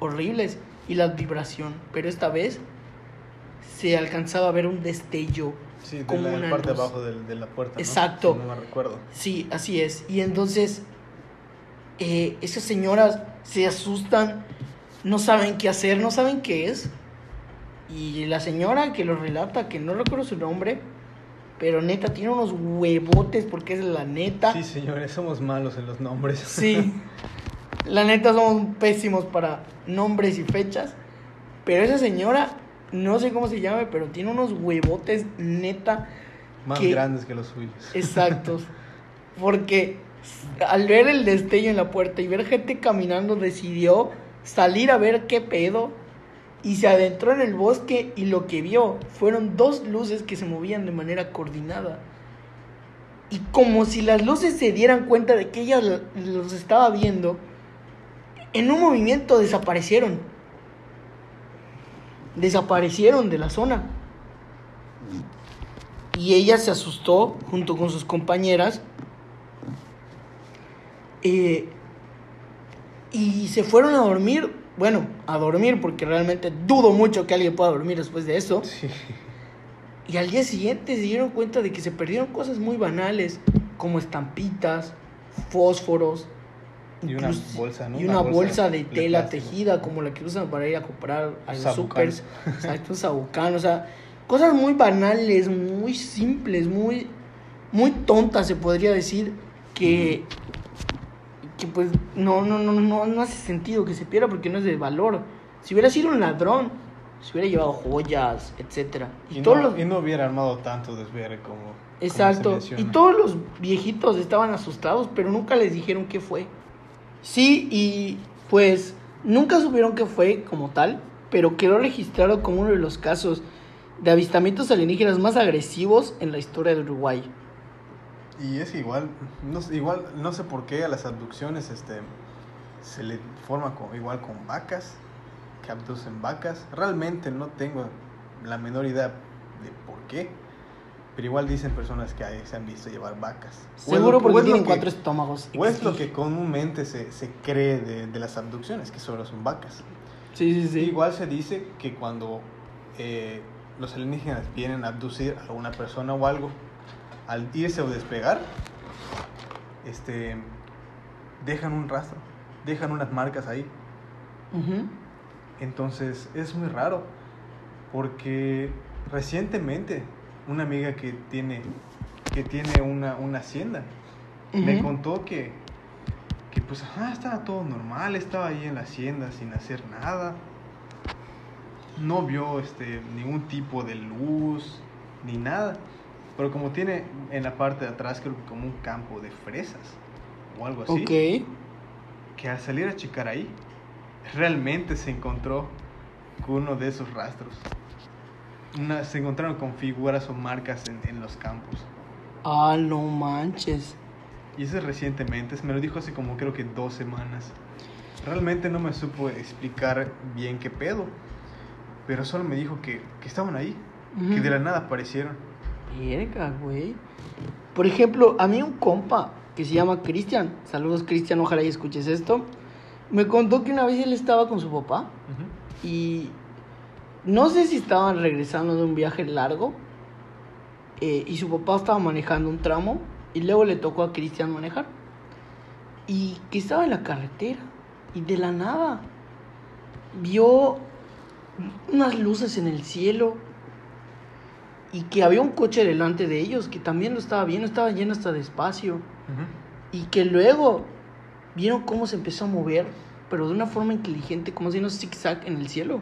horribles y la vibración. Pero esta vez se alcanzaba a ver un destello Sí, de la parte abajo de, la puerta. Exacto. no me recuerdo. Sí, así es. Y entonces, eh, esas señoras se asustan, no saben qué hacer, no saben qué es. Y la señora que lo relata, que no recuerdo su nombre, pero neta, tiene unos huevotes porque es la neta. Sí, señores, somos malos en los nombres. Sí, la neta somos pésimos para nombres y fechas. Pero esa señora no sé cómo se llame, pero tiene unos huevotes neta. Más grandes que los suyos. Exactos. Porque al ver el destello en la puerta y ver gente caminando, decidió salir a ver qué pedo y se adentró en el bosque y lo que vio fueron dos luces que se movían de manera coordinada. Y como si las luces se dieran cuenta de que ella lo- los estaba viendo, en un movimiento desaparecieron. Desaparecieron de la zona. Y ella se asustó junto con sus compañeras. Eh, y se fueron a dormir. Bueno, a dormir porque realmente dudo mucho que alguien pueda dormir después de eso. Sí. Y al día siguiente se dieron cuenta de que se perdieron cosas muy banales, como estampitas, fósforos. Y una bolsa, ¿no? Y una, bolsa, de tela plástico. tejida, como la que usan para ir a comprar a los Sabucán. supers. Exacto, un sabucán. O sea, cosas muy banales, muy simples, muy, muy tontas, se podría decir, que, que pues no, no, no, no, no hace sentido que se pierda porque no es de valor. Si hubiera sido un ladrón, se hubiera llevado joyas, etcétera. Y, no, los... y no hubiera armado tanto desvergue como. Exacto. Y todos los viejitos estaban asustados, pero nunca les dijeron qué fue. Sí, y pues nunca supieron qué fue como tal, pero quedó registrado como uno de los casos de avistamientos alienígenas más agresivos en la historia de Uruguay. Y es igual, no, igual, no sé por qué a las abducciones este, se le forma con, igual con vacas, que abducen vacas. Realmente no tengo la menor idea de por qué, pero igual dicen personas que se han visto llevar vacas. Seguro porque tienen que- cuatro estómagos. O es lo que comúnmente se, se cree de, de las abducciones, que solo son vacas. Sí, sí, sí. Igual se dice que cuando eh, los alienígenas vienen a abducir a una persona o algo, al irse o despegar, este, dejan un rastro, dejan unas marcas ahí. Entonces es muy raro, porque recientemente una amiga que tiene, que tiene una, una hacienda me contó que, que pues estaba todo normal, estaba ahí en la hacienda sin hacer nada. No vio este, ningún tipo de luz ni nada. Pero como tiene en la parte de atrás creo que como un campo de fresas o algo así, Ok. que al salir a checar ahí, realmente se encontró con uno de esos rastros. Una- se encontraron con figuras o marcas en, en los campos. Ah, no manches. Y eso es recientemente, me lo dijo hace como creo que dos semanas. Realmente no me supo explicar bien qué pedo, pero solo me dijo que, que estaban ahí, que Ujú. de la nada aparecieron. Verga, güey. Por ejemplo, a mí un compa que se llama Cristian, saludos Cristian, ojalá y escuches esto, me contó que una vez él estaba con su papá y no sé si estaban regresando de un viaje largo eh, y su papá estaba manejando un tramo y luego le tocó a Cristian manejar y que estaba en la carretera y de la nada vio unas luces en el cielo y que había un coche delante de ellos que también lo estaba viendo, estaba lleno hasta de espacio y que luego vieron cómo se empezó a mover, pero de una forma inteligente, como haciendo zigzag en el cielo.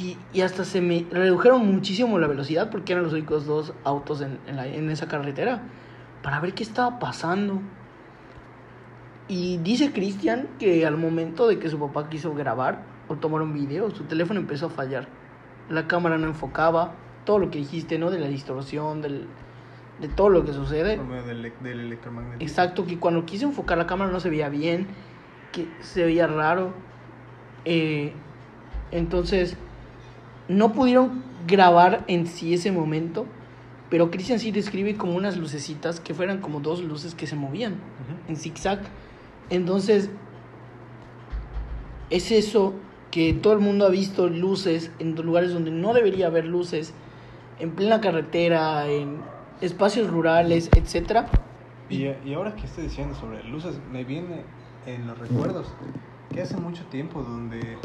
Y, y hasta se me redujeron muchísimo la velocidad porque eran los únicos dos autos en, en la- en esa carretera para ver qué estaba pasando. Y dice Cristian que al momento de que su papá quiso grabar o tomar un video, su teléfono empezó a fallar. La cámara no enfocaba, todo lo que dijiste, ¿no? De la distorsión, del, de todo lo que sucede. Por medio del, del electromagnetismo. Exacto, que cuando quise enfocar la cámara no se veía bien, que se veía raro. Eh, entonces, no pudieron grabar en sí ese momento, pero Christian sí describe como unas lucecitas que fueran como dos luces que se movían Ujú. en zigzag. Entonces, es eso que todo el mundo ha visto luces en lugares donde no debería haber luces, en plena carretera, en espacios rurales, etcétera. Y, y ahora que estoy diciendo sobre luces, me viene en los recuerdos que hace mucho tiempo donde,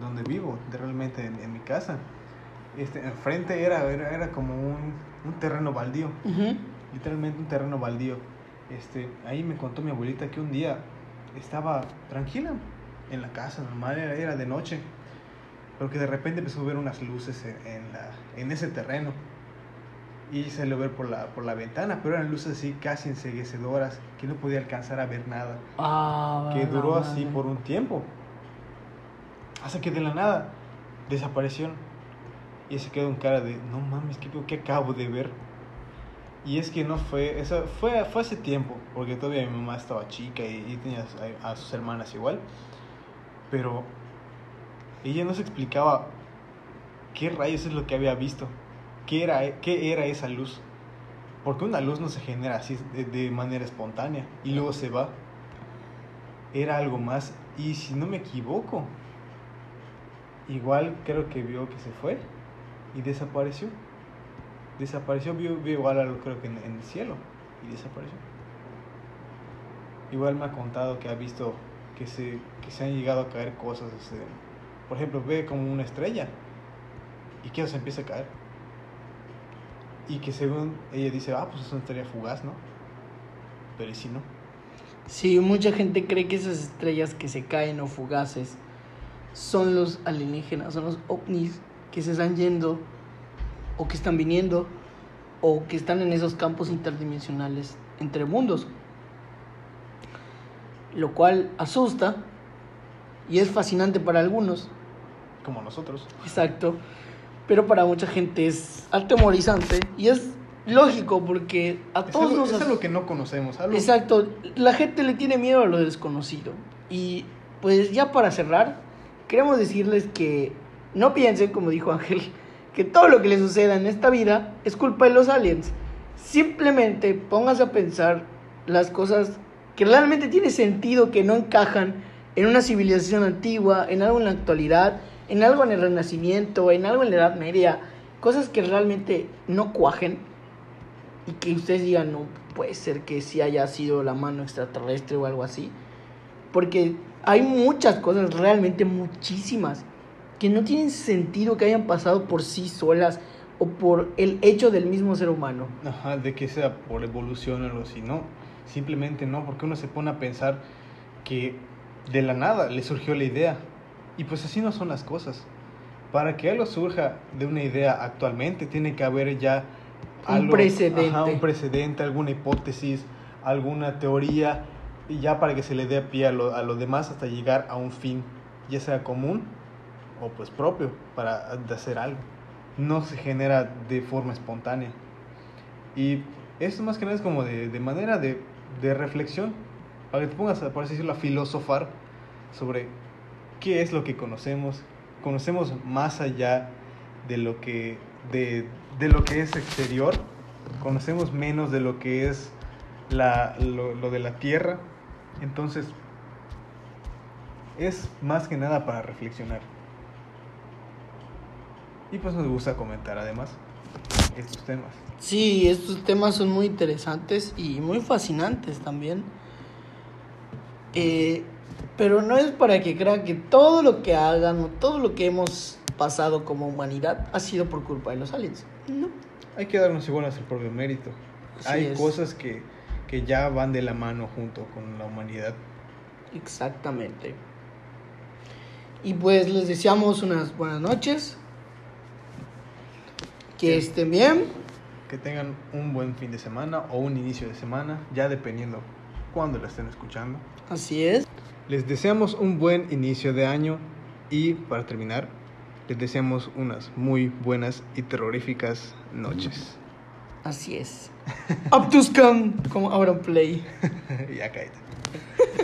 donde vivo, de realmente en, en mi casa, este, enfrente era, era, era como un, un terreno baldío, Ujú. literalmente un terreno baldío. Este, ahí me contó mi abuelita que un día estaba tranquila en la casa, normal, era, era de noche, pero que de repente empezó a ver unas luces en, en la, en ese terreno. y salió a ver por la, por la ventana, pero eran luces así casi enseguecedoras, que no podía alcanzar a ver nada. Ah, que duró así por un tiempo. Hasta que de la nada desapareció. Y se quedó en cara de, no mames, ¿qué, qué acabo de ver? Y es que no fue, eso fue, fue hace tiempo, porque todavía mi mamá estaba chica y, y tenía a, a sus hermanas igual. Pero ella no se explicaba qué rayos es lo que había visto, qué era, qué era esa luz. Porque una luz no se genera así de, manera espontánea y luego se va. Era algo más. Y si no me equivoco, igual creo que vio que se fue y desapareció. Desapareció, vio, vio igual algo creo que en, en el cielo y desapareció. Igual me ha contado que ha visto que se, que se han llegado a caer cosas. este, por ejemplo, ve como una estrella y que se empieza a caer. Y que según ella dice, ah, pues es una estrella fugaz, ¿no? Pero ¿y si no? Sí, mucha gente cree que esas estrellas que se caen o fugaces son los alienígenas, son los ovnis que se están yendo o que están viniendo o que están en esos campos interdimensionales entre mundos. Lo cual asusta y es fascinante para algunos, Como nosotros. exacto, pero para mucha gente es atemorizante y es lógico porque a Es todos algo, nos es algo que no conocemos. Algo, Exacto, la gente le tiene miedo a lo desconocido. Y pues ya para cerrar, queremos decirles que no piensen, como dijo Ángel, que todo lo que les suceda en esta vida es culpa de los aliens. Simplemente pónganse a pensar las cosas que realmente tiene sentido, que no encajan en una civilización antigua, en algo en la actualidad, en algo en el Renacimiento, en algo en la Edad Media, cosas que realmente no cuajen y que ustedes digan, no puede ser que sí haya sido la mano extraterrestre o algo así. Porque hay muchas cosas, realmente muchísimas, que no tienen sentido que hayan pasado por sí solas o por el hecho del mismo ser humano. Ajá, de que sea por evolución o algo así, no. Simplemente no, porque uno se pone a pensar que de la nada le surgió la idea. Y pues así no son las cosas. Para que algo surja de una idea actualmente, tiene que haber ya Un precedente. ajá, un precedente, alguna hipótesis, alguna teoría, y ya para que se le dé pie a lo, a lo demás hasta llegar a un fin, ya sea común o pues propio, para de hacer algo. No se genera de forma espontánea. Y esto más que nada es como de, de manera de, de reflexión, para que te pongas, a, por así decirlo, a filosofar sobre qué es lo que conocemos. Conocemos más allá de lo que, de, de lo que es exterior, conocemos menos de lo que es la, lo de la tierra. Entonces, es más que nada para reflexionar. Y pues nos gusta comentar además estos temas. Sí, estos temas son muy interesantes y muy fascinantes también. Eh, pero no es para que crean que todo lo que hagan o todo lo que hemos pasado como humanidad ha sido por culpa de los aliens. No. Hay que darnos igual nuestro propio mérito. Así Hay es. cosas que, que ya van de la mano junto con la humanidad. Exactamente. Y pues les deseamos unas buenas noches. Que Sí. estén bien. Que tengan un buen fin de semana o un inicio de semana, ya dependiendo cuándo la estén escuchando. Así es. Les deseamos un buen inicio de año y para terminar, les deseamos unas muy buenas y terroríficas noches. Así es. Aptuscan como Auron Play. ya cállate.